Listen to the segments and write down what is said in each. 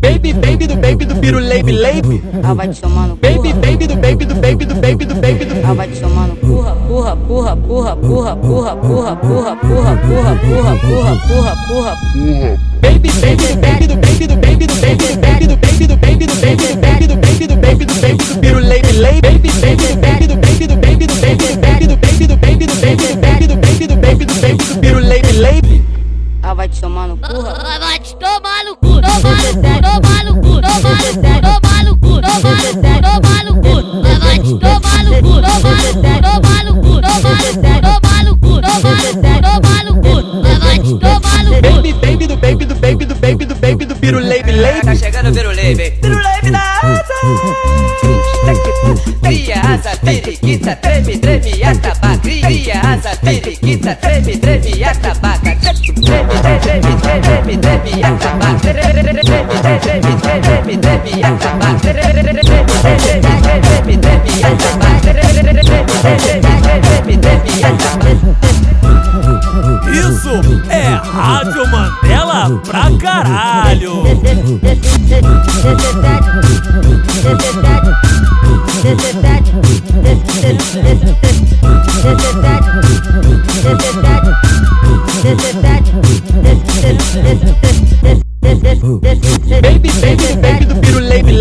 Baby, baby do baby do piru lebe lebe. Ah, vai te chamando Baby, baby do baby do baby do baby do baby do. Ah, vai te chamando porra, porra, porra, porra, porra, porra, porra, porra, porra, porra, porra, porra, porra, porra. Baby, baby do baby do baby do baby Tá chegando o. Virulebe na asa. Cria asa, periquita, treme, treme, atabaca. Cria asa, periquita, treme, treme, atabaca. Treme, treme, treme, treme, atabaca. Treme, treme, treme, treme, atabaca. Treme, treme, treme, treme, atabaca. Treme, treme, treme, atabaca. Isso é Rádio Mandela pra caralho. Baby, baby baby do piru lebe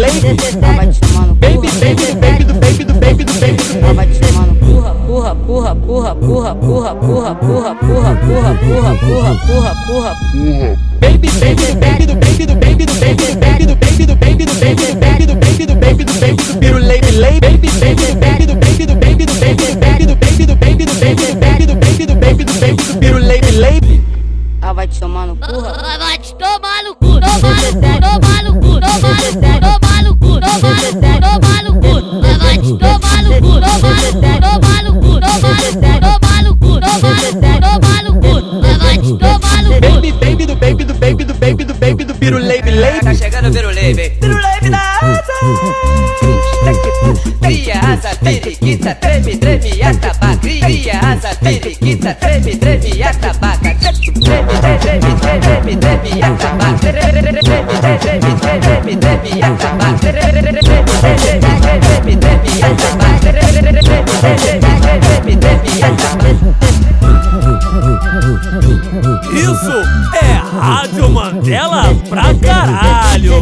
porra, porra, porra, porra, porra, porra, porra, porra, porra, porra, porra, porra, porra, porra. Baby, baby do baby do baby do baby do baby do baby do baby do baby do baby do baby do baby do baby do baby do piru lebe lebe. Baby, baby do baby do baby do baby do baby do baby do baby do baby do baby do baby do baby do baby do baby do lebe. Ah, vai te chamando porra. Vai te tomar no cu, tomar no cu, tomar no cu, tomar no cu, tomar no cu, do baby do piru lebe Tá chegando o Virulebe. Virulebe na asa. Cria asa, periquita, treme, treme, atabaca. Cria asa, periquita, treme, treme, atabaca. Treme, treme, treme, treme, atabaca. Treme, treme, treme, treme, atabaca. Treme, treme, treme, treme, atabaca. dela pra caralho.